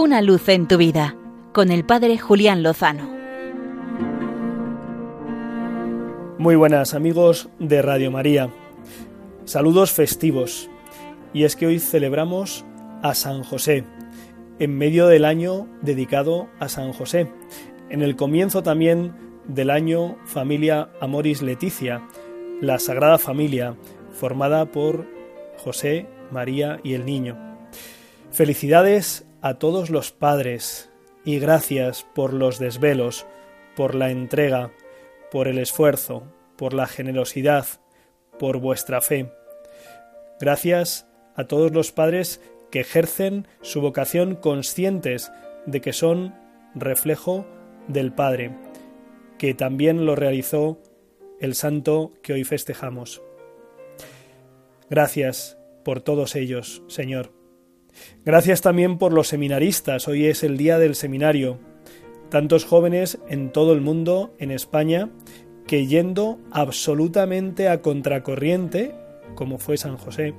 Una luz en tu vida con el Padre Julián Lozano. Muy buenas amigos de Radio María. Saludos festivos. Y es que hoy celebramos a San José, en medio del año dedicado a San José, en el comienzo también del año Familia Amoris Leticia, la Sagrada Familia, formada por José, María y el Niño. Felicidades a todos los padres y gracias por los desvelos, por la entrega, por el esfuerzo, por la generosidad, por vuestra fe. Gracias a todos los padres que ejercen su vocación conscientes de que son reflejo del Padre, que también lo realizó el santo que hoy festejamos. Gracias por todos ellos, Señor. Gracias también por los seminaristas. Hoy es el día del seminario. Tantos jóvenes en todo el mundo, en España, que yendo absolutamente a contracorriente, como fue San José,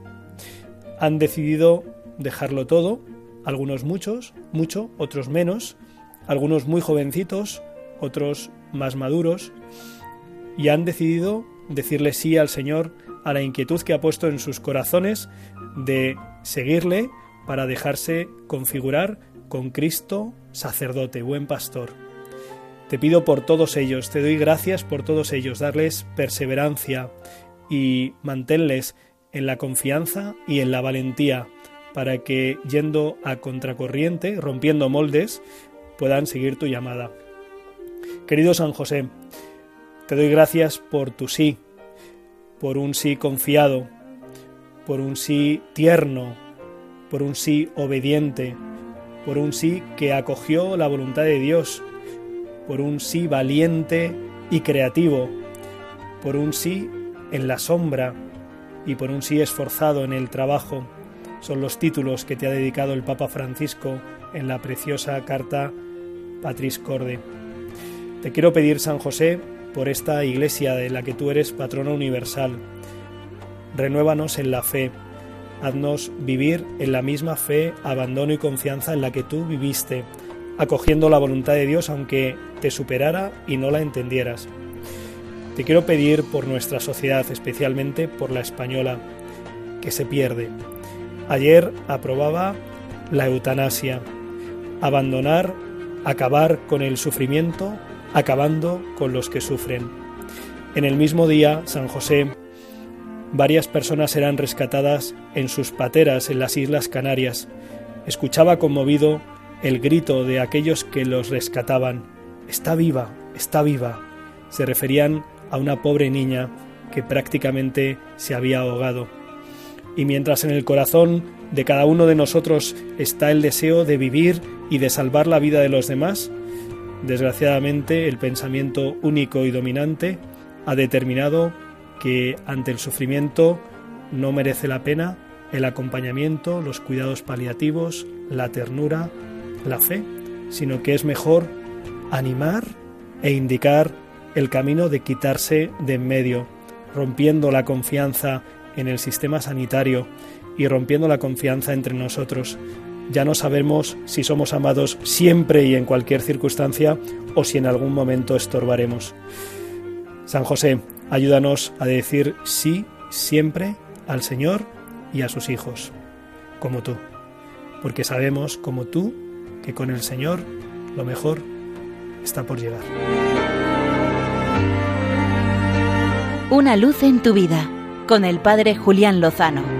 han decidido dejarlo todo, algunos muchos, mucho, otros menos, algunos muy jovencitos, otros más maduros, y han decidido decirle sí al Señor a la inquietud que ha puesto en sus corazones de seguirle para dejarse configurar con Cristo, sacerdote, buen pastor. Te pido por todos ellos, te doy gracias por todos ellos, darles perseverancia y manténles en la confianza y en la valentía para que, yendo a contracorriente, rompiendo moldes, puedan seguir tu llamada. Querido San José, te doy gracias por tu sí, por un sí confiado, por un sí tierno, por un sí obediente, por un sí que acogió la voluntad de Dios, por un sí valiente y creativo, por un sí en la sombra y por un sí esforzado en el trabajo. Son los títulos que te ha dedicado el Papa Francisco en la preciosa carta Patris Corde. Te quiero pedir, San José, por esta iglesia de la que tú eres patrono universal. Renuévanos en la fe, haznos vivir en la misma fe, abandono y confianza en la que tú viviste, acogiendo la voluntad de Dios aunque te superara y no la entendieras. Te quiero pedir por nuestra sociedad, especialmente por la española, que se pierde. Ayer aprobaba la eutanasia, abandonar, acabar con el sufrimiento acabando con los que sufren. En el mismo día, San José, varias personas eran rescatadas en sus pateras en las Islas Canarias. Escuchaba conmovido el grito de aquellos que los rescataban. Está viva, está viva. Se referían a una pobre niña que prácticamente se había ahogado. Y mientras en el corazón de cada uno de nosotros está el deseo de vivir y de salvar la vida de los demás, Desgraciadamente, el pensamiento único y dominante ha determinado que ante el sufrimiento no merece la pena el acompañamiento, los cuidados paliativos, la ternura, la fe, sino que es mejor animar e indicar el camino de quitarse de en medio, rompiendo la confianza en el sistema sanitario y rompiendo la confianza entre nosotros, ya no sabemos si somos amados siempre y en cualquier circunstancia o si en algún momento estorbaremos. San José, ayúdanos a decir sí siempre al Señor y a sus hijos, como tú, porque sabemos, como tú, que con el Señor lo mejor está por llegar. Una luz en tu vida, con el Padre Julián Lozano.